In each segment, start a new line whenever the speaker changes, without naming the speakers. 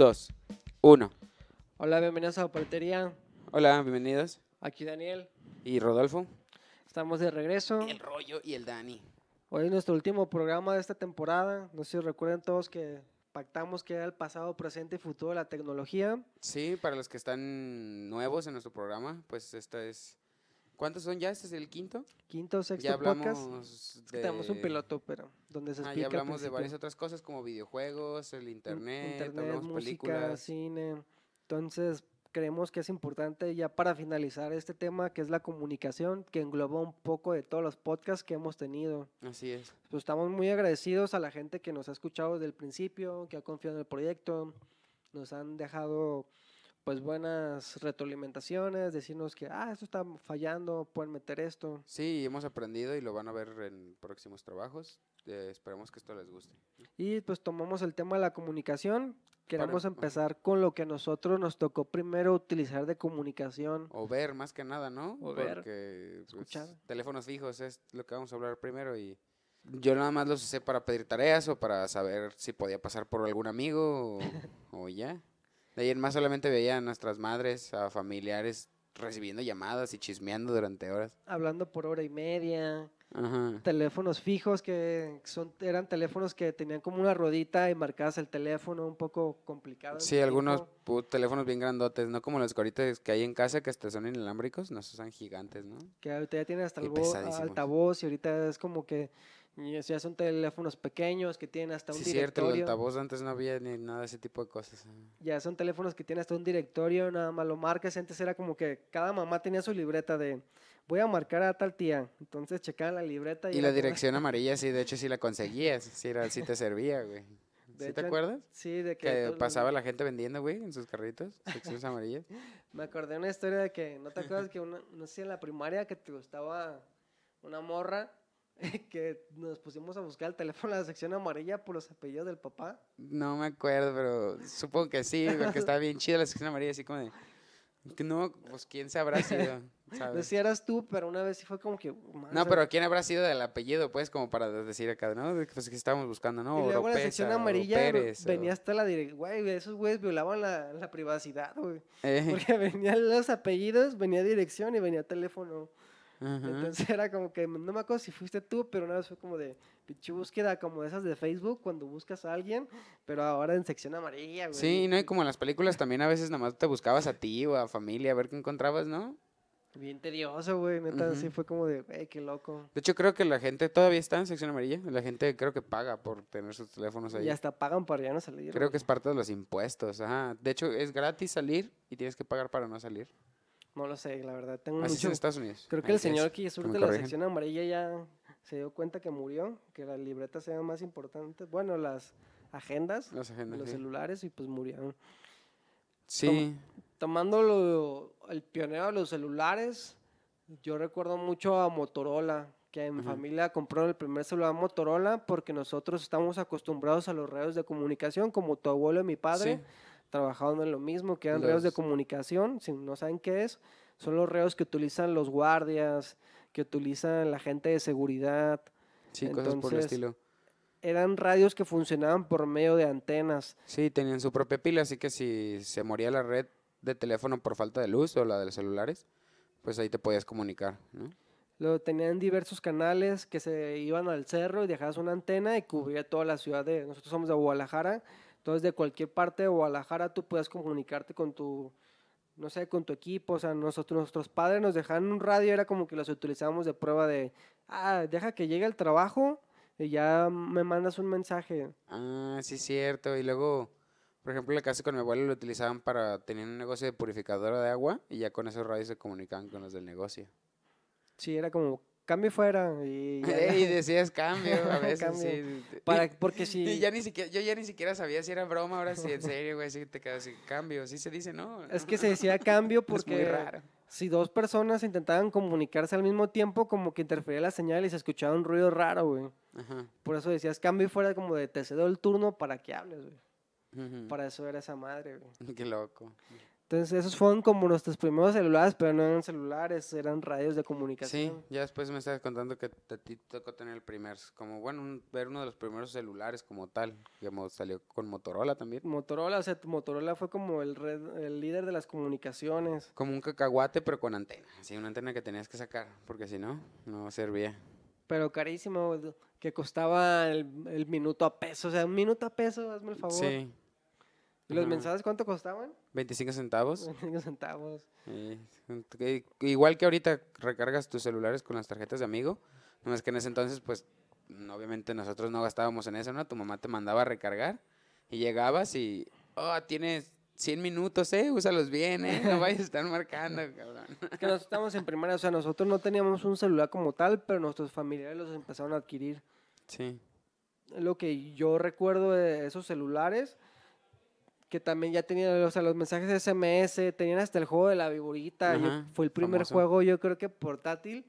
3, 2, 1.
Hola, bienvenidos a Papetería.
Hola, bienvenidos.
Aquí Daniel.
Y Rodolfo.
Estamos de regreso.
El rollo y el Dani.
Hoy es nuestro último programa de esta temporada. No sé si recuerden todos que pactamos que era el pasado, presente y futuro de la tecnología.
Sí, para los que están nuevos en nuestro programa, pues esta es... ¿Cuántos son ya? ¿Este es el quinto?
Quinto, sexto
ya hablamos
podcast. Tenemos un piloto, pero donde se
Ah,
explica
ya
al
hablamos de varias otras cosas como videojuegos, el internet,
Internet,
hablamos
música,
películas.
cine. Entonces, creemos que es importante ya para finalizar este tema, que es la comunicación, que engloba un poco de todos los podcasts que hemos tenido.
Así es.
Pues estamos muy agradecidos a la gente que nos ha escuchado desde el principio, que ha confiado en el proyecto, nos han dejado pues buenas retroalimentaciones, decirnos que, ah, esto está fallando, pueden meter esto.
Sí, hemos aprendido y lo van a ver en próximos trabajos. Eh, esperemos que esto les guste.
Y pues tomamos el tema de la comunicación. Queremos
ajá.
empezar con lo que a nosotros nos tocó primero utilizar de comunicación.
O ver más que nada, ¿no?
O ver,
Porque pues,
escuchar.
teléfonos fijos es lo que vamos a hablar primero y yo nada más los usé para pedir tareas o para saber si podía pasar por algún amigo o, o ya. De en más solamente veía a nuestras madres, a familiares recibiendo llamadas y chismeando durante horas.
Hablando por hora y media,
Ajá.
teléfonos fijos que son, eran teléfonos que tenían como una rodita y marcabas el teléfono, un poco complicado.
Sí, algunos teléfonos bien grandotes, no como los que ahorita que hay en casa que hasta son inalámbricos, no son gigantes, ¿no?
Que ahorita ya tienen hasta
Y
altavoz y ahorita es como que ya son teléfonos pequeños que tienen hasta un
Sí, cierto, el
directorio.
altavoz antes no había ni nada de ese tipo de cosas.
Ya son teléfonos que tienen hasta un directorio, nada más lo marcas. Antes era como que cada mamá tenía su libreta de voy a marcar a tal tía. Entonces checaban la libreta y,
Y la
como-
dirección amarilla, sí, de hecho sí la conseguías, sí, era, sí te servía, güey. ¿Sí te
hecho,
acuerdas?
Sí, de que,
Que pasaba la gente vendiendo, güey, en sus carritos, secciones amarillas.
Me acordé de una historia de que, ¿no te acuerdas que una, no sé si en la primaria que te gustaba una morra que nos pusimos a buscar el teléfono en la sección amarilla por los apellidos del papá?
No me acuerdo, pero supongo que sí, porque estaba bien chida la sección amarilla, así como de... que No, pues quién sabrá sido,
No sé
¿sabes?
si eras tú, pero una vez sí fue como que... "Madre".
No, pero ¿quién habrá sido del apellido? Pues como para decir acá, ¿no? De Pues que estábamos buscando, ¿no?
y luego en la sección
Oropesa, o
amarilla
Pérez, o-
venía hasta la dirección. Güey, esos güeyes violaban la, la privacidad, güey.
Eh,
Porque venían los apellidos, venía dirección y venía teléfono.
Ajá.
Entonces era como que, no me acuerdo si fuiste tú, pero una vez fue como de pinche búsqueda, como esas de Facebook, cuando buscas a alguien, pero ahora en sección amarilla, güey.
Sí, no, y como en las películas también a veces nada más te buscabas a ti o a familia a ver qué encontrabas, ¿no?
Bien tedioso, güey. Neta, sí
Ujú.
fue como de, güey, qué loco.
De hecho, creo que la gente todavía está en sección amarilla. La gente creo que paga por tener sus teléfonos ahí.
Y hasta pagan para ya no salir.
Creo que es parte de los impuestos. Ajá. De hecho, es gratis salir y tienes que pagar para no salir.
No lo sé, la verdad. Tengo
Así es
mucho.
en Estados Unidos.
Creo que
Ahí
el
es.
señor que de la sección amarilla ya se dio cuenta que murió, que las libretas eran más importantes. Bueno, las agendas,
Las agendas,
los
sí.
celulares, y pues murieron.
Sí.
Tomando lo- el pionero de los celulares, yo recuerdo mucho a Motorola, que en familia compró el primer celular Motorola porque nosotros estamos acostumbrados a los radios de comunicación, como tu abuelo y mi padre,
Sí.
Trabajaban en lo mismo, que eran redes de
Los-
comunicación, si no saben qué es, son los reos que utilizan los guardias, que utilizan la gente de seguridad,
Sí, cosas por el estilo.
eran radios que funcionaban por medio de antenas.
Sí, tenían su propia pila, así que si se moría la red de teléfono por falta de luz o la de los celulares, pues ahí te podías comunicar, ¿no?
Lo tenían diversos canales que se iban al cerro y dejabas una antena y cubría toda la ciudad de. Nosotros somos de Guadalajara, entonces de cualquier parte de Guadalajara tú puedes comunicarte con tu, no sé, con tu equipo. O sea, nosotros, nuestros padres nos dejaban un radio, era como que los utilizábamos de prueba de, ah, deja que llegue el trabajo y ya me mandas un mensaje.
Ah, sí, cierto. Y luego, por ejemplo, la casa con mi abuelo lo utilizaban para tener un negocio de purificadora de agua y ya con esos radios se comunicaban con los del negocio.
Sí, era como, cambio fuera. Y
y decías cambio a veces,
Cambio.
sí.
para, porque
y
si...
ya ni siquiera, yo ya ni siquiera sabía si era broma, ahora sí, en serio, güey, sí te quedas así, cambio, sí se dice, ¿no?
Es que se decía cambio
Es muy
porque
raro.
si dos personas intentaban comunicarse al mismo tiempo, como que interfería la señal y se escuchaba un ruido raro, güey.
Ajá.
Por eso decías cambio y fuera como de te cedo el turno para que hables, güey. Para eso era esa madre, güey.
Qué loco.
Entonces, esos fueron como nuestros primeros celulares, pero no eran celulares, eran radios de
Sí,
comunicación.
ya después me estabas contando que a ti tocó tener el primer, como bueno, un- ver uno de los primeros celulares como tal, digamos, salió con Motorola también.
Motorola, o sea, Motorola fue como el, red- el líder de las comunicaciones.
Como un cacahuate, pero con antena. Así, una antena que tenías que sacar, porque si no, no servía.
Pero carísimo, que costaba el, el minuto a peso. O sea, un minuto a peso, hazme el favor.
Sí,
¿Y los
Ajá.
mensajes cuánto costaban?
25 centavos.
25 centavos.
Que- igual que ahorita recargas tus celulares con las tarjetas de amigo, nomás que en ese entonces, pues, obviamente nosotros no gastábamos en eso, ¿no? Tu mamá te mandaba a recargar y llegabas y, oh, tienes 100 minutos, ¿eh? Úsalos bien, ¿eh? No vayas a estar marcando, cabrón.
Es que nosotros estábamos en primaria, o sea, nosotros no teníamos un celular como tal, pero nuestros familiares los empezaron a adquirir.
Sí,
Lo que yo recuerdo de esos celulares, que también ya tenían, o sea, los mensajes SMS, tenían hasta el juego de la viborita. yo- fue el primer
famoso.
juego, yo creo que portátil,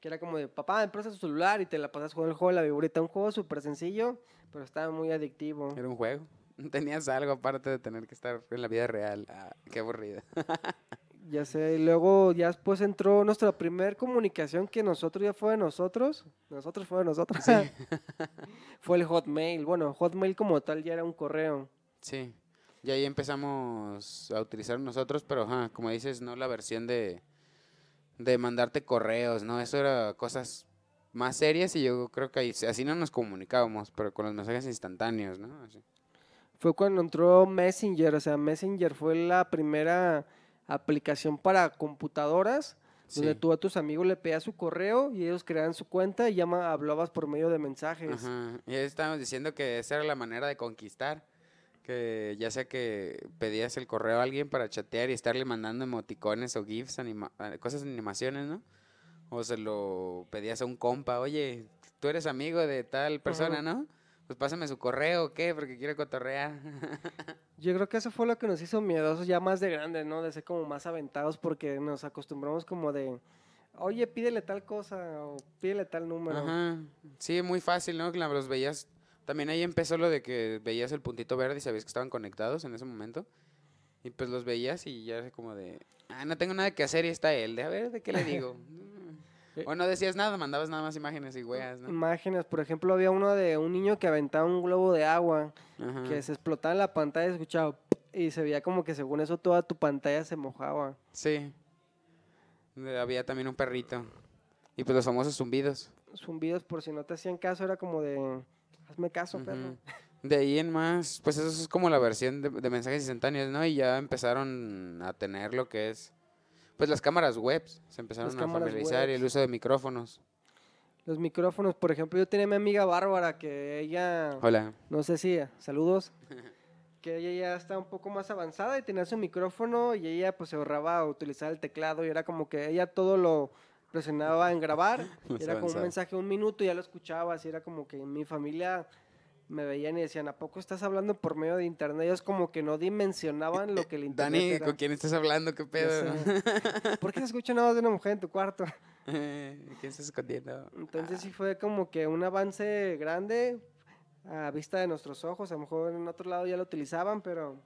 que era como de, papá, empieza tu celular y te la pasas jugando el juego de la viborita. Un juego súper sencillo, pero estaba muy adictivo.
era un juego. Tenías algo aparte de tener que estar en la vida real. Ah, qué aburrido.
Ya sé, y luego ya después entró nuestra primer comunicación que nosotros ya fue de nosotros. Nosotros fue de nosotros. fue el Hotmail. Bueno, Hotmail como tal ya era un correo.
Sí, y ahí empezamos a utilizar nosotros, pero ajá, como dices, no la versión de, de mandarte correos, ¿no? Eso era cosas más serias y yo creo que ahí, así no nos comunicábamos, pero con los mensajes instantáneos, ¿no? Así.
Fue cuando entró Messenger. O sea, Messenger fue la primera aplicación para computadoras. Donde tú a tus amigos le pedías su correo y ellos creaban su cuenta y llama, hablabas por medio de mensajes.
Ajá. Y ahí estábamos diciendo que esa era la manera de conquistar, que ya sea que pedías el correo a alguien para chatear y estarle mandando emoticones o GIFs, anima- ah, cosas de animaciones, ¿no? O se lo pedías a un compa, oye, tú eres amigo de tal persona,
Ajá.
¿no? Pues pásame su correo, ¿o qué? Porque quiero cotorrear.
Yo creo que eso fue lo que nos hizo miedosos ya más de grandes, ¿no? De ser como más aventados porque nos acostumbramos como de, oye, pídele tal cosa o pídele tal número.
Ajá. Sí, muy fácil, ¿no? Los veías. También ahí empezó lo de que veías el puntito verde y sabías que estaban conectados en ese momento. Y pues los veías y ya era como de, ah, no tengo nada que hacer y está él. De a ver, ¿de qué le digo?
Eh.
o no decías nada, mandabas nada más imágenes y weas, ¿no?
Imágenes, por ejemplo, había uno de un niño que aventaba un globo de agua
Ajá.
que se explotaba en la pantalla y escuchaba y se veía como que según eso toda tu pantalla se mojaba.
Sí. Había también un perrito. Y pues los famosos zumbidos.
Zumbidos por si no te hacían caso era como de, hazme caso, perro.
Ujú. De ahí en más, pues eso es como la versión de, de mensajes instantáneos, ¿no? Y ya empezaron a tener lo que es, pues las cámaras web, se empezaron
Las
a familiarizar y el uso de micrófonos.
Los micrófonos, por ejemplo, yo tenía a mi amiga Bárbara que ella,
Hola.
no sé si, saludos, que ella ya está un poco más avanzada y tenía su micrófono y ella pues se ahorraba utilizar el teclado y era como que ella todo lo presionaba en grabar, y
Más
era como un mensaje un minuto y ya lo escuchaba, así era como que mi familia me veían y decían, ¿a poco estás hablando por medio de internet? Ellos como que no dimensionaban lo que el internet
Dani,
era.
¿con quién estás hablando? ¿Qué pedo?
¿Por qué se escucha nada de una mujer en tu cuarto?
¿Quién estás escondiendo?
Entonces sí fue como que un avance grande a vista de nuestros ojos. A lo mejor en otro lado ya lo utilizaban, pero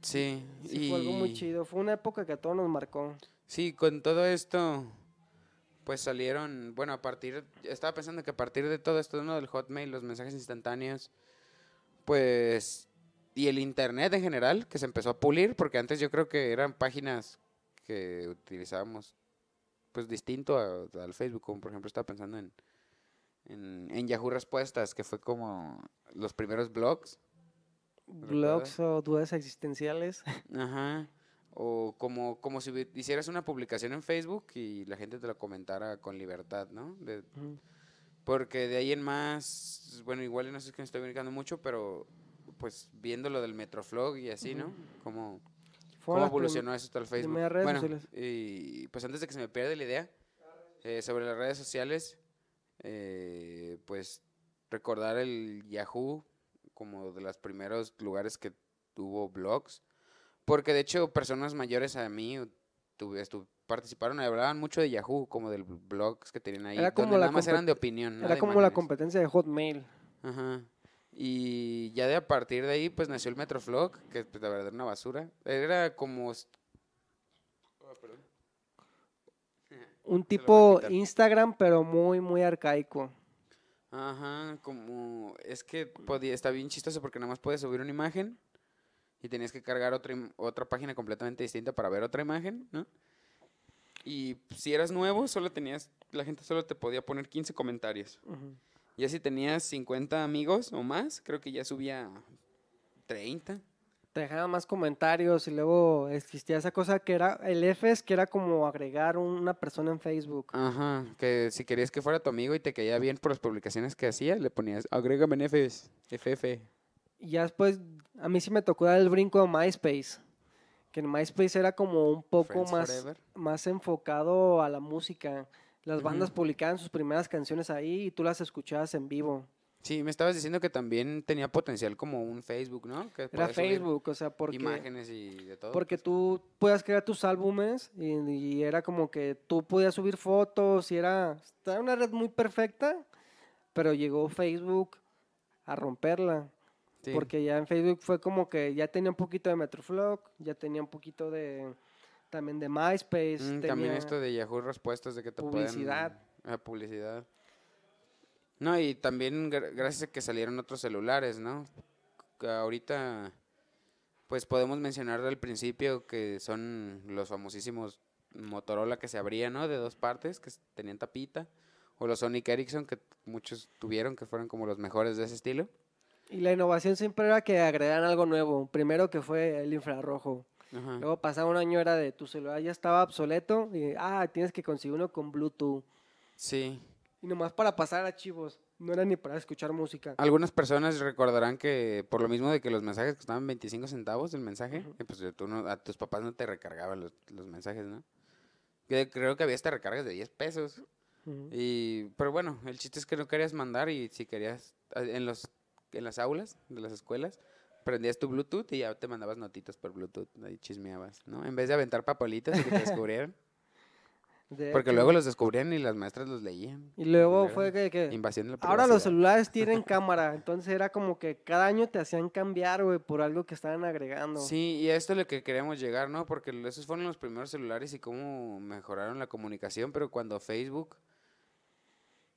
Sí,
sí
y
fue algo muy chido. Fue una época que a todos nos marcó.
sí, con todo esto, pues salieron, bueno, a partir, estaba pensando que a partir de todo esto, ¿no? Del Hotmail, los mensajes instantáneos, pues, y el Internet en general, que se empezó a pulir, porque antes yo creo que eran páginas que utilizábamos, pues, distinto a- al Facebook, como por ejemplo estaba pensando en, en, en Yahoo Respuestas, que fue como los primeros blogs.
Blogs o dudas existenciales.
Ajá. O como, como si hicieras una publicación en Facebook y la gente te lo comentara con libertad, ¿no? De-
Ujú.
porque de ahí en más, bueno, igual no sé si es que me estoy brincando mucho, pero pues viendo lo del Metroflog y así, ¿no? Cómo,
Fueron
cómo
las prim-
evolucionó eso hasta el Facebook. bueno,
sociales.
y pues antes de que se me pierda la idea, eh, sobre las redes sociales, eh, pues recordar el Yahoo como de los primeros lugares que tuvo blogs, porque de hecho personas mayores a mí tuve, estu- participaron y hablaban mucho de Yahoo, como del blogs que tenían ahí,
Era como
donde
la
nada más eran de opinión.
Era como la competencia de Hotmail.
Ajá. Y ya de a partir de ahí, pues nació el Metroflog, que pues, la verdad era una basura. Era como... Oh, perdón.
Un tipo. Instagram, pero muy, muy arcaico.
Ajá, como... Es que podía, está bien chistoso porque nada más puedes subir una imagen y tenías que cargar otra, otra página completamente distinta para ver otra imagen, ¿no? Y si eras nuevo, solo tenías... La gente solo te podía poner 15 comentarios.
Ujú.
Ya si tenías 50 amigos o más, creo que ya subía 30.
Te dejaban más comentarios y luego existía esa cosa que era el Fs, que era como agregar una persona en Facebook.
Ajá, que si querías que fuera tu amigo y te caía bien por las publicaciones que hacía, le ponías, agrégame en FS, FF.
Y ya después, a mí sí me tocó dar el brinco a MySpace. Que en MySpace era como un poco
Friends
más,
Forever.
más enfocado a la música. Las bandas publicaban sus primeras canciones ahí y tú las escuchabas en vivo.
Sí, me estabas diciendo que también tenía potencial como un Facebook, ¿no? Que
Era Facebook, o sea, porque,
Imágenes y de todo.
porque
pues.
tú podías crear tus álbumes y, y era como que tú podías subir fotos y era, era una red muy perfecta, pero llegó Facebook a romperla.
Sí.
Porque ya en Facebook fue como que ya tenía un poquito de Metroflog, ya tenía un poquito de también de MySpace,
Mm,
tenía
también esto de Yahoo Respuestas de que te pueden-
publicidad.
ah, publicidad. No, y también gra- gracias a que salieron otros celulares, ¿no? Ahorita, pues podemos mencionar al principio que son los famosísimos Motorola que se abrían, ¿no? De dos partes, que tenían tapita. O los Sonic Ericsson que muchos tuvieron, que fueron como los mejores de ese estilo.
Y la innovación siempre era que agregaran algo nuevo. Primero que fue el infrarrojo.
Ajá.
Luego pasaba un año era de tu celular ya estaba obsoleto y ah, tienes que conseguir uno con Bluetooth.
Sí.
Y nomás para pasar archivos, no era ni para escuchar música.
Algunas personas recordarán que por lo mismo de que los mensajes costaban 25 centavos el mensaje, y pues tú no- a tus papás no te recargaban los, los mensajes, ¿no? Creo que había hasta recargas de 10 pesos. Y, pero bueno, el chiste es que no querías mandar y si querías, a- en, los, en las aulas de las escuelas, prendías tu Bluetooth y ya te mandabas notitas por Bluetooth, ahí chismeabas, ¿no? En vez de aventar papelitos y que te descubrieran.
De
porque luego los descubrían y las maestras los leían.
Y luego
Era
fue que, que
Invasión de la
ahora los celulares tienen cámara, entonces era como que cada año te hacían cambiar, güey, por algo que estaban agregando.
Sí, y a esto es lo que queríamos llegar, ¿no? Porque esos fueron los primeros celulares y cómo mejoraron la comunicación, pero cuando Facebook,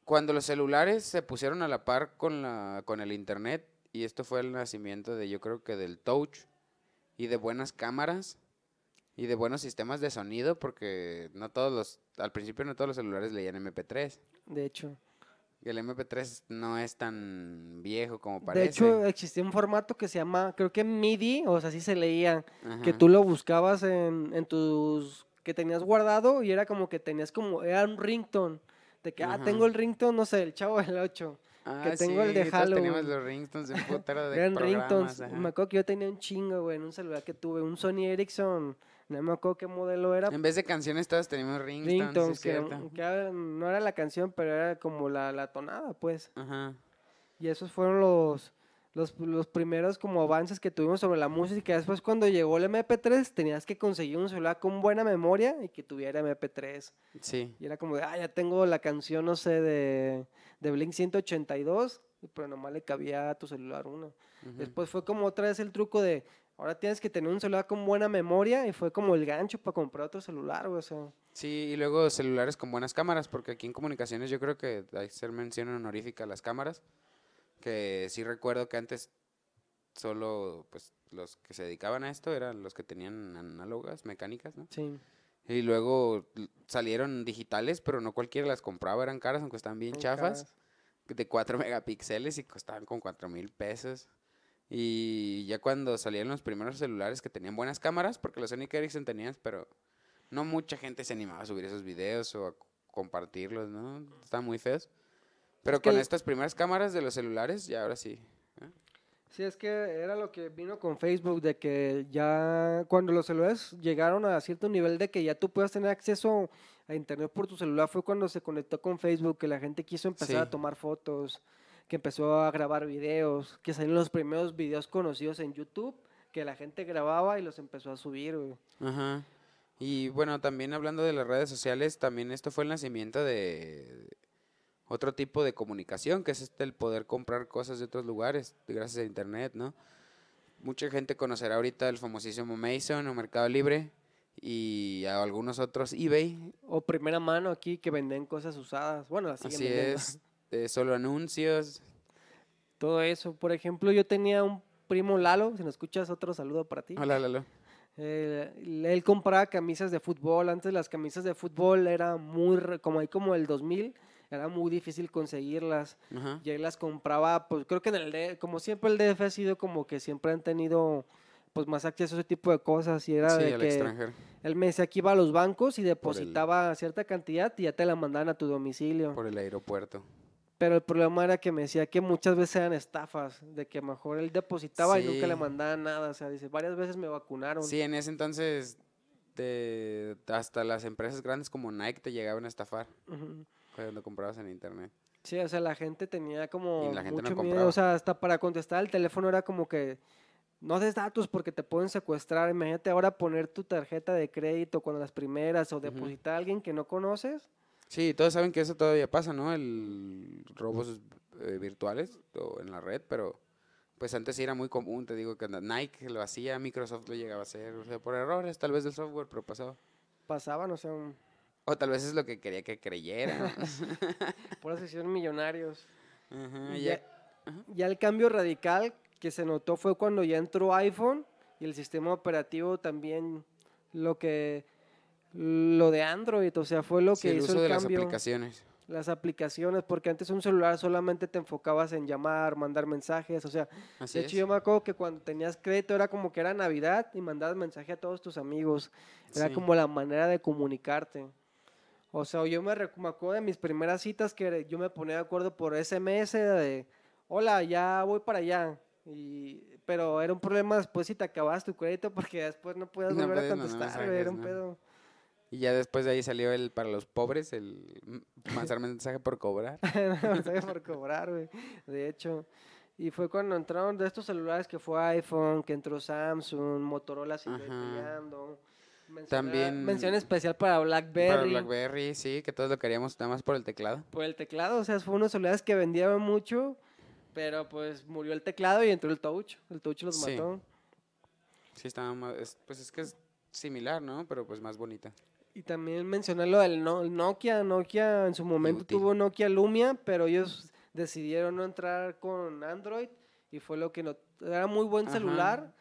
cuando los celulares se pusieron a la par con la con el internet y esto fue el nacimiento de yo creo que del touch y de buenas cámaras y de buenos sistemas de sonido porque no todos los al principio no todos los celulares leían MP3.
De hecho.
Y el MP3 no es tan viejo como
De
parece.
hecho, existía un formato que se llama, creo que MIDI, o sea, así se leía, que
Ajá.
tú lo buscabas en, en tus, que tenías guardado y era como que tenías como, era un ringtone, de que, ah, tengo el ringtone, no sé, el chavo del 8. que tengo el de
Ah, todos teníamos
Halloween.
los ringtones de putero de
Eran ringtones.
ajá.
Me acuerdo que yo tenía un chingo, güey, en un celular que tuve, un Sony Ericsson, no me acuerdo qué modelo era,
En vez de canciones todos teníamos ringtones,
ringtones,
es
que, que no era la canción, pero era como la, la tonada, pues.
Ajá.
Y esos fueron los, los, los primeros como avances que tuvimos sobre la música. Después cuando llegó el MP3 tenías que conseguir un celular con buena memoria y que tuviera MP3.
Sí.
Y era como de, ah, ya tengo la canción, no sé, de, de Blink 182, pero nomás le cabía a tu celular uno. Después fue como otra vez el truco de, ahora tienes que tener un celular con buena memoria y fue como el gancho para comprar otro celular, o sea.
Sí, y luego celulares con buenas cámaras, porque aquí en comunicaciones yo creo que hay que hacer mención honorífica a las cámaras, que sí recuerdo que antes solo pues los que se dedicaban a esto eran los que tenían análogas, mecánicas, ¿no?
Sí.
Y luego salieron digitales, pero no cualquiera las compraba, eran caras, aunque estaban bien chafas.
caras.
de 4 megapíxeles y costaban con 4 mil pesos. Y ya cuando salieron los primeros celulares que tenían buenas cámaras, porque los Sony Ericsson tenían, pero no mucha gente se animaba a subir esos videos o a compartirlos, ¿no? Estaban muy feos. Pero con estas primeras cámaras de los celulares, ya ahora sí. ¿eh?
Sí, es que era lo que vino con Facebook, de que ya cuando los celulares llegaron a cierto nivel de que ya tú puedas tener acceso a internet por tu celular, fue cuando se conectó con Facebook, que la gente quiso empezar a tomar fotos, que empezó a grabar videos, que salieron los primeros videos conocidos en YouTube, que la gente grababa y los empezó a subir, güey.
Ajá. Y bueno, también hablando de las redes sociales, también esto fue el nacimiento de, otro tipo de comunicación, que es este el poder comprar cosas de otros lugares, gracias a internet, ¿no? Mucha gente conocerá ahorita el famosísimo Mason o Mercado Libre y a algunos otros eBay.
O primera mano aquí que venden cosas usadas. Bueno, así
es, solo anuncios.
Todo eso. Por ejemplo, yo tenía un primo Lalo, si nos escuchas, otro saludo para ti.
Hola, Lalo.
Eh, él compraba camisas de fútbol. Antes las camisas de fútbol era muy, como ahí como el 2000, era muy difícil conseguirlas.
Ajá.
Y él las compraba, pues creo que en el D- como siempre el DF ha sido como que siempre han tenido pues más acceso a ese tipo de cosas y era
Sí,
de
al
que
extranjero.
él me decía que iba a los bancos y depositaba cierta cantidad y ya te la mandaban a tu domicilio.
Por el aeropuerto.
Pero el problema era que me decía que muchas veces eran estafas, de que mejor él depositaba y nunca le mandaban nada. O sea, dice, varias veces me vacunaron.
Sí, en ese entonces te- hasta las empresas grandes como Nike te llegaban a estafar
Ujú.
cuando comprabas en internet.
Sí, o sea, la gente tenía como
gente no
mucho miedo.
compraba.
O sea, hasta para contestar el teléfono era como que no des datos porque te pueden secuestrar. Imagínate ahora poner tu tarjeta de crédito con las primeras o depositar a alguien que no conoces.
Sí, todos saben que eso todavía pasa, ¿no? El robos eh, virtuales o en la red, pero pues antes era muy común, te digo que Nike lo hacía, Microsoft lo llegaba a hacer, o sea, por errores tal vez del software, pero pasaba.
Pasaban, o sea, un-
O tal vez es lo que quería que creyeran.
por eso hicieron millonarios.
Ya-
el cambio radical que se notó fue cuando ya entró iPhone y el sistema operativo también lo que lo de Android, o sea, fue lo
sí,
que
el
hizo
uso
el
de las
cambio.
aplicaciones.
las aplicaciones, porque antes un celular solamente te enfocabas en llamar, mandar mensajes, o sea,
Así
de
es.
hecho yo me acuerdo que cuando tenías crédito era como que era Navidad y mandabas mensaje a todos tus amigos, era
Sí.
como la manera de comunicarte. O sea, yo me, me acuerdo de mis primeras citas que yo me ponía de acuerdo por SMS de, hola, ya voy para allá. Y, pero era un problema después si te acabas tu crédito porque después no podías
No
volver a contestar, güey, era un
¿no?
pedo.
Y ya después de ahí salió el para los pobres, el mandar mensaje por cobrar.
mensaje por cobrar, güey. De hecho. Y fue cuando entraron de estos celulares que fue iPhone, que entró Samsung, Motorola sigue
Ajá.
peleando. Menciona-
También-
Mención especial para BlackBerry.
Para BlackBerry, sí, que todos lo queríamos nada más por el teclado.
Por el teclado, o sea, fue unos celulares que vendían mucho, pero pues murió el teclado y entró el touch. El touch los
Sí.
mató.
Sí, estaba más, es- pues es que es similar, ¿no? Pero pues más bonita.
Y también mencioné lo del no- Nokia. Nokia en su momento
útil.
tuvo Nokia Lumia, pero ellos decidieron no entrar con Android y fue lo que no... Era muy buen
Ajá.
celular,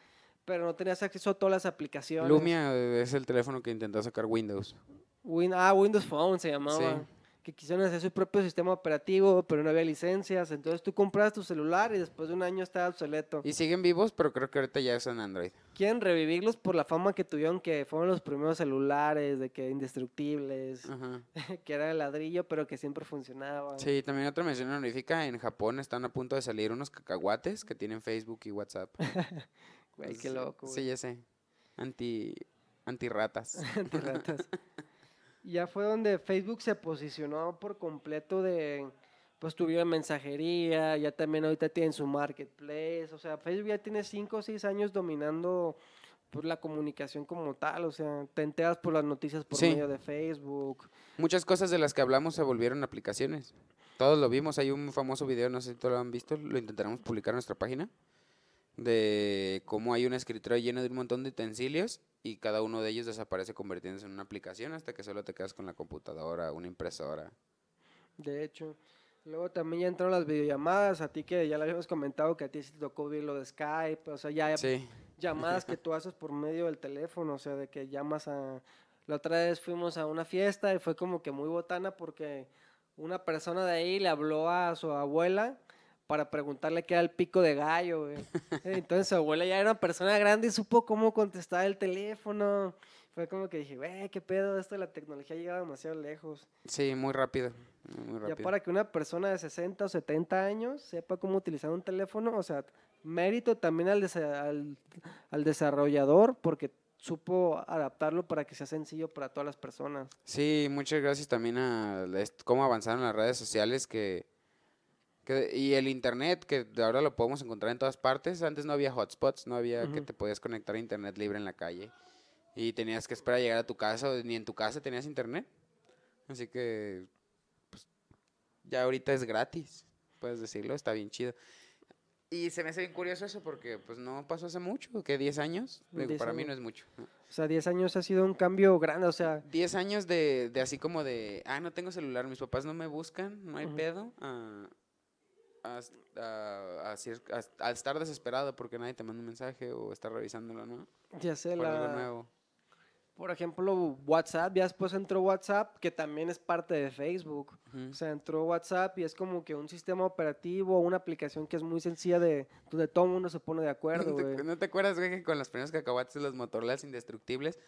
pero no tenías acceso a todas las aplicaciones.
Lumia eh, es el teléfono que intentó sacar Windows.
Win- ah, Windows Phone se llamaba. Que quisieron hacer su propio sistema operativo, pero no había licencias. Entonces tú compras tu celular y después de un año está obsoleto.
Y siguen vivos, pero creo que ahorita ya usan Android.
Quieren revivirlos por la fama que tuvieron, que fueron los primeros celulares, de que indestructibles,
Ajá.
que era de ladrillo, pero que siempre funcionaban.
Sí, también otra mención honorífica, en Japón están a punto de salir unos cacahuates que tienen Facebook y WhatsApp.
Güey, qué
Sí,
loco.
Sí, ya sé. Anti, anti ratas.
Antirratas. ya fue donde Facebook se posicionó por completo de, pues tuvieron mensajería, ya también ahorita tienen su marketplace, o sea, Facebook ya tiene 5 o 6 años dominando pues, la comunicación como tal, o sea, te enteras por las noticias por
Sí.
medio de Facebook.
Muchas cosas de las que hablamos se volvieron aplicaciones. Todos lo vimos, hay un famoso video, no sé si todos lo han visto, lo intentaremos publicar en nuestra página, de cómo hay un escritorio lleno de un montón de utensilios y cada uno de ellos desaparece convirtiéndose en una aplicación hasta que solo te quedas con la computadora, una impresora.
De hecho, luego también ya entraron las videollamadas, a ti que ya lo habíamos comentado que a ti sí te tocó ver lo de Skype, o sea, ya
Sí,
llamadas que tú haces por medio del teléfono, o sea, de que llamas a... La otra vez fuimos a una fiesta y fue como que muy botana porque una persona de ahí le habló a su abuela para preguntarle qué era el pico de gallo, güey. Entonces su abuela ya era una persona grande y supo cómo contestar el teléfono. Fue como que dije, güey, qué pedo, esto de la tecnología llega demasiado lejos.
sí, muy rápido. Muy
Ya
rápido.
para que una persona de 60 o 70 años sepa cómo utilizar un teléfono, o sea, mérito también al, al, al desarrollador porque supo adaptarlo para que sea sencillo para todas las personas.
Sí, muchas gracias también a cómo avanzaron las redes sociales que, que- y el internet, que ahora lo podemos encontrar en todas partes. Antes no había hotspots, no había que
Ujú.
te podías conectar a internet libre en la calle y tenías que esperar a llegar a tu casa, o ni en tu casa tenías internet. Así que pues, ya ahorita es gratis, puedes decirlo, está bien chido. Y se me hace bien curioso eso porque pues no pasó hace mucho, que 10 años, Digo,
10
para mí
años.
no es mucho. ¿no?
O sea, 10 años ha sido un cambio grande, o sea,
10 años de, de así como de, ah, no tengo celular, mis papás no me buscan, no hay
Ujú.
pedo, a, a, a- a estar desesperado porque nadie te manda un mensaje o estar revisándolo, ¿no?
ya sé,
Por algo
la,
nuevo.
por ejemplo, WhatsApp, ya después entró WhatsApp, que también es parte de Facebook. O sea, entró WhatsApp y es como que un sistema operativo, una aplicación que es muy sencilla de donde todo el mundo se pone de acuerdo,
¿No te, no acuerdas, güey, que con los primeros cacahuates de los Motorola indestructibles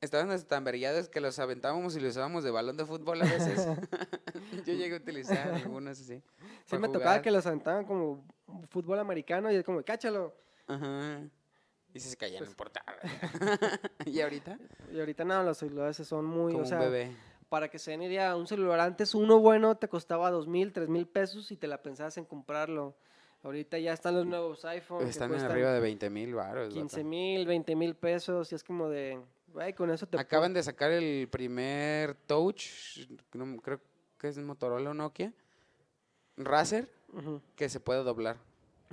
estaban tan verillados que los aventábamos y los usábamos de balón de fútbol a veces? Yo llegué a utilizar algunos así.
Sí me tocaba que los aventaban como fútbol americano y es como, cáchalo.
Ajá. Y si se caía,
Pues
no importaba. ¿Y ahorita?
Y ahorita no, los celulares son muy,
Como
o sea,
un bebé.
para que se den idea, un celular antes uno bueno te costaba dos mil, tres mil pesos y te la pensabas en comprarlo. Ahorita ya están los nuevos iPhones que
Están
cuestan
arriba de 20 mil baros.
15 mil, 20 mil pesos y es como de, güey, con eso te
Acaban de sacar el primer Touch, no, creo que es Motorola o Nokia, Razer, que se puede doblar.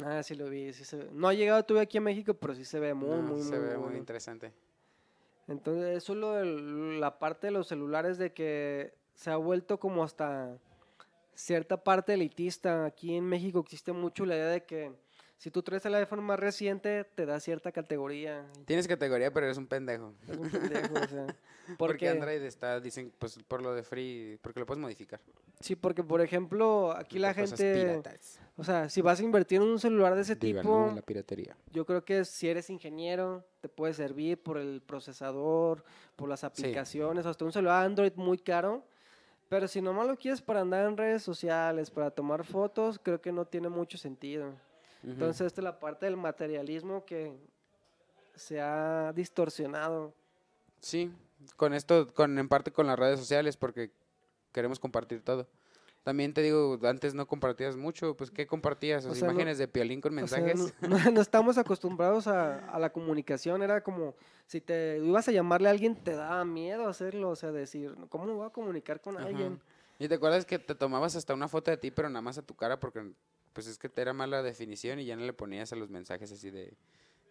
Ah, sí lo vi. sí se ve. No ha llegado todavía aquí a México, pero sí se ve muy,
No,
muy,
se
muy
ve muy interesante.
Entonces, eso es lo del- la parte de los celulares de que se ha vuelto como hasta cierta parte elitista. Aquí en México existe mucho la idea de que si tú traes el iPhone más reciente, te da cierta categoría.
Tienes categoría, pero eres un pendejo.
Es un pendejo, o sea.
Porque
Porque,
Android está, dicen, pues por lo de free, porque lo puedes modificar.
sí, porque por ejemplo, aquí la gente,
piratas.
o sea, si vas a invertir en un celular de ese
Digan,
tipo,
no, la piratería.
Yo creo que si eres ingeniero, te puede servir por el procesador, por las aplicaciones, hasta un celular Android muy caro. Pero si nomás lo quieres para andar en redes sociales, para tomar fotos, creo que no tiene mucho sentido.
Ujú.
Entonces, esta es la parte del materialismo que se ha distorsionado.
Sí, con esto, con en parte con las redes sociales, porque queremos compartir todo. También te digo, antes no compartías mucho, pues ¿qué compartías?
O
¿Las
sea, no-
imágenes de Piolín con
O sea,
mensajes?
no, no- no estamos acostumbrados a, a la comunicación. Era como, si te ibas a llamarle a alguien, te daba miedo hacerlo. O sea, decir, ¿cómo me voy a comunicar con
Ajá.
alguien?
¿Y te acuerdas que te tomabas hasta una foto de ti, pero nada más a tu cara, porque pues es que te era mala definición y ya no le ponías a los mensajes así de...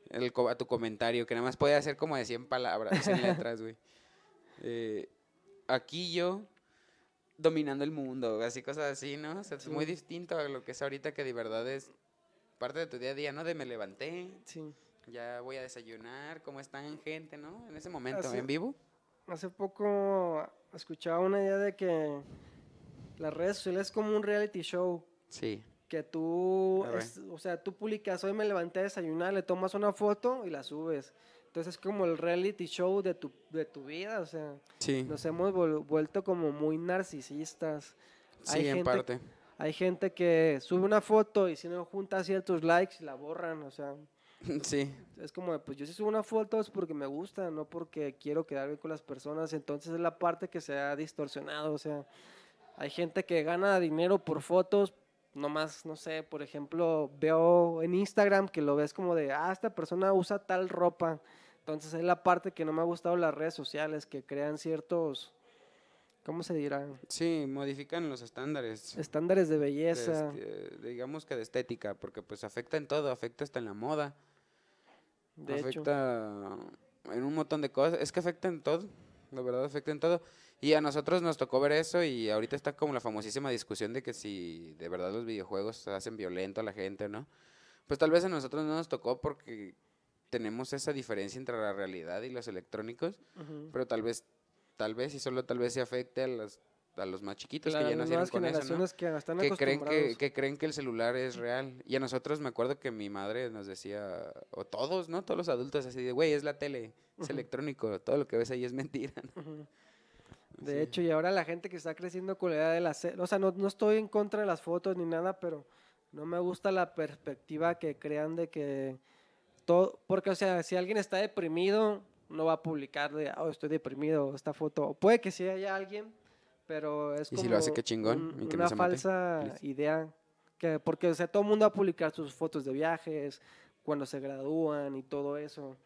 el a tu comentario, que nada más podía ser como de 100 palabras, 100 letras, güey. Eh, aquí yo dominando el mundo, así cosas así, ¿no? O sea, es muy distinto a lo que es ahorita, que de verdad es parte de tu día a día, ¿no? De me levanté,
Sí.
ya voy a desayunar, ¿cómo están, gente, no? En ese momento, en vivo.
Hace poco escuchaba una idea de que las redes sociales es como un reality show.
Sí.
Que tú, es- o sea, tú publicas, hoy me levanté a desayunar, le tomas una foto y la subes. Entonces es como el reality show de tu, de tu vida, o sea,
Sí,
nos hemos vuelto como muy narcisistas.
sí,
hay
en
gente-
parte.
Hay gente que sube una foto y si no junta ciertos likes la borran, o sea,
Sí,
es como, pues yo si subo una foto es porque me gusta, no porque quiero quedar bien con las personas. Entonces es la parte que se ha distorsionado. O sea, hay gente que gana dinero por fotos, nomás, no sé, por ejemplo, veo en Instagram que lo ves como de, ah, esta persona usa tal ropa. Entonces es la parte que no me ha gustado las redes sociales, que crean ciertos, ¿cómo se dirá?
sí, modifican los estándares.
Estándares de
de
belleza.
este- digamos que de estética, porque pues afecta en todo, afecta hasta en la moda,
De hecho,
afecta en un montón de cosas, es que afecta en todo, la verdad afecta en todo. Y a nosotros nos tocó ver eso y ahorita está como la famosísima discusión de que si de verdad los videojuegos hacen violento a la gente, ¿no? Pues tal vez a nosotros no nos tocó porque tenemos esa diferencia entre la realidad y los electrónicos, pero tal vez, tal vez y solo tal vez se afecte a los, a los más chiquitos que ya nacieron con eso, ¿no?
que están
que creen que, que creen que el celular es real. Y a nosotros me acuerdo que mi madre nos decía, o todos, ¿no? Todos los adultos así de, güey, es la tele, es
Ujú.
electrónico, todo lo que ves ahí es mentira. ¿no?".
De
Sí.
hecho, y ahora la gente que está creciendo con la idea de la... O sea, no, no estoy en contra de las fotos ni nada, pero no me gusta la perspectiva que crean de que todo... Porque, o sea, si alguien está deprimido, no va a publicar de, oh, estoy deprimido, esta foto. Puede que sí haya alguien, pero es
Y
como
si lo hace, qué chingón,
un-
que
una falsa
please.
idea. Que, porque, o sea, todo el mundo va a publicar sus fotos de viajes, cuando se gradúan y todo eso.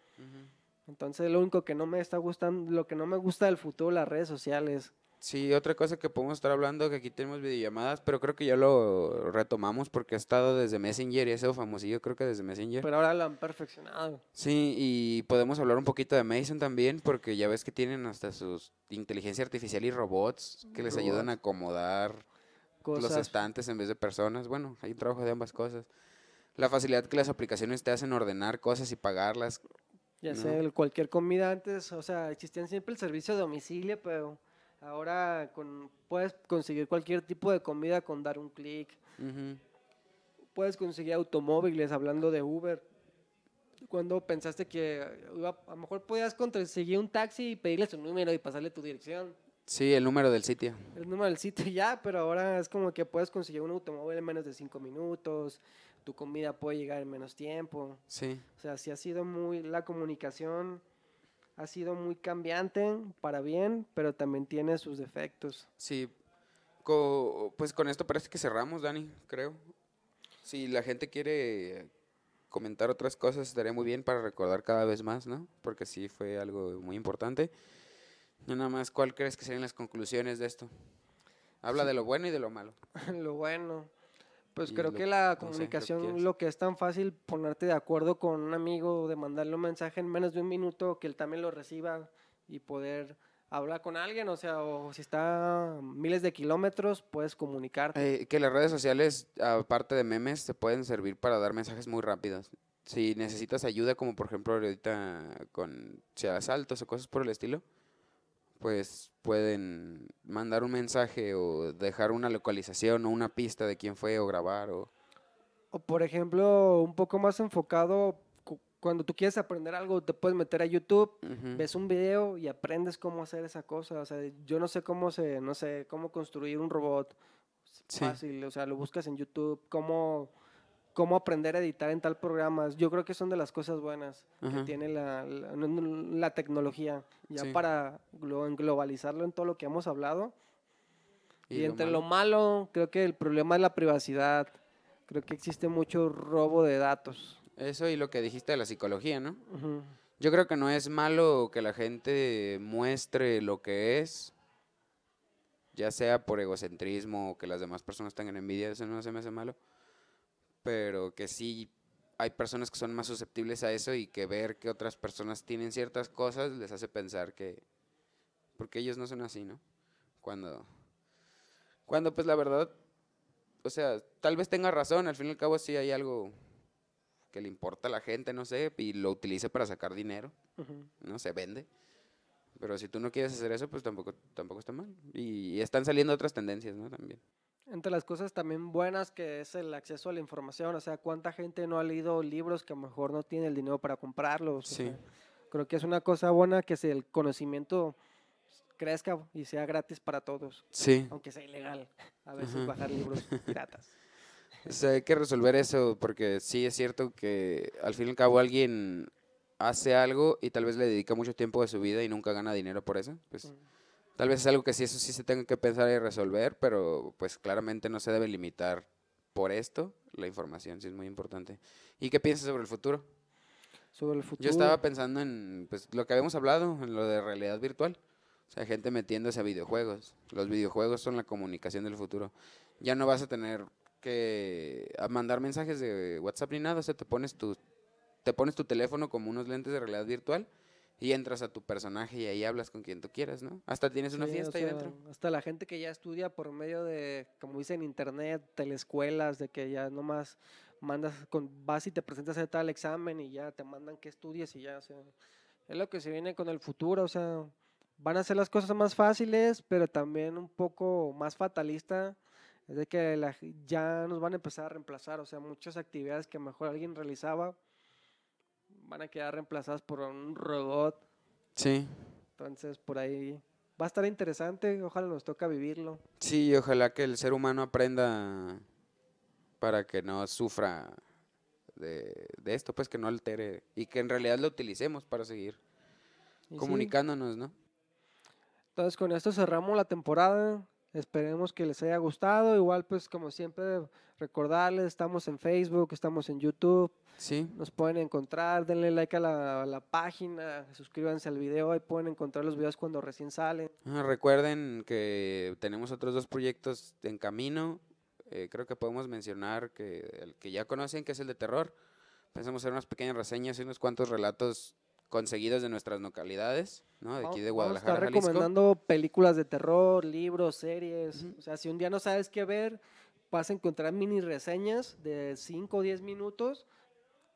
Entonces lo único que no me está gustando, lo que no me gusta del futuro, las redes sociales.
Sí, otra cosa que podemos estar hablando, que aquí tenemos videollamadas, pero creo que ya lo retomamos porque ha estado desde Messenger y ese famosillo creo que desde Messenger.
Pero ahora lo han perfeccionado.
Sí, y podemos hablar un poquito de Mason también porque ya ves que tienen hasta sus inteligencia artificial y robots que les ayudan a acomodar los
Cosas.
estantes en vez de personas. Bueno, hay un trabajo de ambas cosas. La facilidad que las aplicaciones te hacen ordenar cosas y pagarlas.
Ya
No.
sé, el- cualquier comida antes, o sea, existían siempre el servicio de domicilio, pero ahora con, puedes conseguir cualquier tipo de comida con dar un clic.
Ujú.
Puedes conseguir automóviles, hablando de Uber. Cuando pensaste que iba- a lo mejor podías conseguir un taxi y pedirle su número y pasarle tu dirección,
Sí, el número del sitio.
el número del sitio ya, pero ahora es como que puedes conseguir un automóvil en menos de cinco minutos, tu comida puede llegar en menos tiempo.
Sí.
O sea, sí ha sido muy, la comunicación ha sido muy cambiante para bien, pero también tiene sus defectos.
Sí, co- pues con esto parece que cerramos, Dani, creo. Si la gente quiere comentar otras cosas, estaría muy bien para recordar cada vez más, ¿no? Porque sí fue algo muy importante. Y nada más, ¿cuál crees que serían las conclusiones de esto? Habla de lo bueno y de lo malo.
lo bueno, pues creo
lo-
que la
que
comunicación, lo que es tan fácil ponerte de acuerdo con un amigo, de mandarle un mensaje en menos de un minuto, que él también lo reciba y poder hablar con alguien, o sea, o si está a miles de kilómetros, puedes comunicarte.
Eh, que las redes sociales, aparte de memes, te pueden servir para dar mensajes muy rápidos. Si necesitas ayuda, como por ejemplo ahorita con si asaltos o cosas por el estilo, pues pueden mandar un mensaje o dejar una localización o una pista de quién fue o grabar o...
O por ejemplo, un poco más enfocado, cu- cuando tú quieres aprender algo, te puedes meter a YouTube ves un video y aprendes cómo hacer esa cosa. O sea, yo no sé cómo se, no sé, cómo construir un robot.
Sí.
Fácil, o sea, lo buscas en YouTube, cómo, cómo aprender a editar en tal programa. Yo creo que son de las cosas buenas que tiene la, la, la tecnología. Ya
Sí.
para glo- globalizarlo en todo lo que hemos hablado. Y,
lo
entre
malo?
lo malo, creo que el problema es la privacidad. Creo que existe mucho robo de datos.
Eso y lo que dijiste de la psicología, ¿no?
Ujú.
Yo creo que no es malo que la gente muestre lo que es, ya sea por egocentrismo o que las demás personas tengan envidia, eso no se me hace malo, pero que sí hay personas que son más susceptibles a eso y que ver que otras personas tienen ciertas cosas les hace pensar que, porque ellos no son así, ¿no? Cuando, cuando pues la verdad, o sea, tal vez tenga razón, al fin y al cabo sí hay algo que le importa a la gente, no sé, y lo utiliza para sacar dinero. ¿no? Se vende. Pero si tú no quieres hacer eso, pues tampoco, tampoco está mal. Y, están saliendo otras tendencias, ¿no? También.
Entre las cosas también buenas que es el acceso a la información, o sea, cuánta gente no ha leído libros que a lo mejor no tiene el dinero para comprarlos. o
Sí.
sea, creo que es una cosa buena que si el conocimiento crezca y sea gratis para todos,
Sí.
aunque sea ilegal a veces
Ajá.
bajar libros piratas.
O sea, hay que resolver eso porque sí es cierto que al fin y al cabo alguien hace algo y tal vez le dedica mucho tiempo de su vida y nunca gana dinero por eso. Pues
Mm.
Tal vez es algo que sí, eso sí se tenga que pensar y resolver, pero pues claramente no se debe limitar por esto. La información sí es muy importante. ¿Y qué piensas sobre el futuro?
Sobre el futuro.
Yo estaba pensando en pues, lo que habíamos hablado, en lo de realidad virtual. O sea, gente metiéndose a videojuegos. Los videojuegos son la comunicación del futuro. Ya no vas a tener que mandar mensajes de WhatsApp ni nada. O sea, te pones tu, te pones tu teléfono como unos lentes de realidad virtual y entras a tu personaje y ahí hablas con quien tú quieras, ¿no? Hasta tienes una
Sí, o
fiesta ahí
sea,
dentro.
Hasta la gente que ya estudia por medio de, como dicen, internet, telescuelas, de que ya nomás mandas, con, vas y te presentas a tal examen y ya te mandan que estudies y ya, o sea, es lo que se viene con el futuro, o sea, van a ser las cosas más fáciles, pero también un poco más fatalista, es de que la ya nos van a empezar a reemplazar, o sea, muchas actividades que mejor alguien realizaba van a quedar reemplazadas por un robot.
Sí.
Entonces, por ahí va a estar interesante. Ojalá nos toca vivirlo.
Sí, ojalá que el ser humano aprenda para que no sufra de, de esto, pues que no altere y que en realidad lo utilicemos para seguir
sí,
comunicándonos, ¿no?
entonces, con esto cerramos la temporada. Esperemos que les haya gustado. Igual, pues como siempre, recordarles, estamos en Facebook, estamos en YouTube.
Sí.
Nos pueden encontrar, denle like a la, a la página, suscríbanse al video, ahí pueden encontrar los videos cuando recién salen.
Ah, Recuerden que tenemos otros dos proyectos en camino. Eh, creo que podemos mencionar que el que ya conocen, que es el de terror. Pensamos hacer unas pequeñas reseñas y unos cuantos relatos conseguidos de nuestras localidades, ¿no? De aquí de
Vamos a
Guadalajara,
estar
Jalisco.
recomendando películas de terror, libros, series.
Ujú.
O sea, si un día no sabes qué ver, vas a encontrar mini reseñas de 5 o 10 minutos.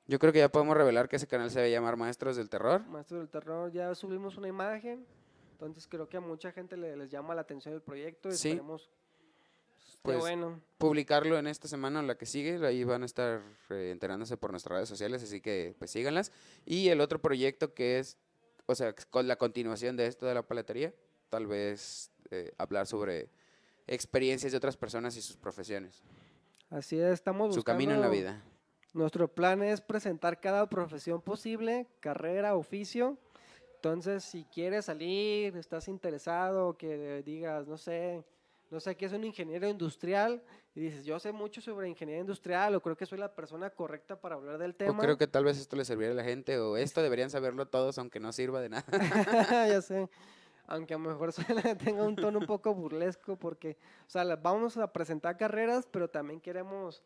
Yo creo que ya podemos revelar que ese canal se va a llamar Maestros del Terror.
Maestro del Terror, ya subimos una imagen. Entonces creo que a mucha gente le- les llama la atención el proyecto. Y
Sí.
esperemos
Pues,
bueno.
Publicarlo en esta semana o la que sigue, ahí van a estar eh, enterándose por nuestras redes sociales, así que pues síganlas. Y el otro proyecto que es, o sea, con la continuación de esto de la paletería, tal vez eh, hablar sobre experiencias de otras personas y sus profesiones,
Así es, estamos
su camino en la
buscando-
vida.
Nuestro plan es presentar cada profesión posible, carrera, oficio. Entonces, si quieres salir, estás interesado, que digas, no sé, no sé, que es un ingeniero industrial y dices, yo sé mucho sobre ingeniería industrial o creo que soy la persona correcta para hablar del
O
tema.
creo que tal vez esto le serviría a la gente, o esto deberían saberlo todos, aunque no sirva de nada.
ya sé. Aunque a lo mejor suena- tenga un tono un poco burlesco porque, o sea, vamos a presentar carreras, pero también queremos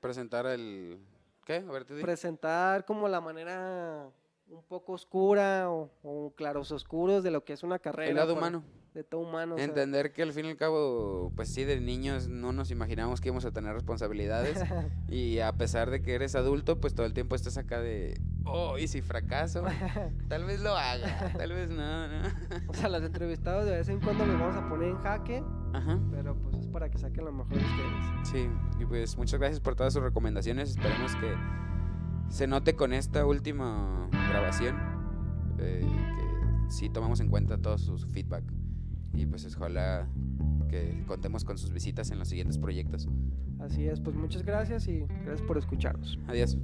Presentar el... ¿Qué? A ver, tú di.
presentar como la manera un poco oscura o, o claros oscuros de lo que es una carrera.
El lado
por-
humano.
De todo humano. o sea,
Entender que al fin y al cabo, pues sí, de niños no nos imaginamos que íbamos a tener responsabilidades. y a pesar de que eres adulto, pues todo el tiempo estás acá de, oh, y si fracaso, tal vez lo haga, tal vez no, no.
o sea, los entrevistados de vez en cuando los vamos a poner en jaque,
Ajá,
pero pues es para que saquen lo mejor de ustedes.
sí. Y pues muchas gracias por todas sus recomendaciones. Esperemos que se note con esta última grabación eh, que sí tomamos en cuenta todo su feedback. Y pues ojalá que contemos con sus visitas en los siguientes proyectos.
Así es, pues muchas gracias y gracias por escucharnos.
Adiós.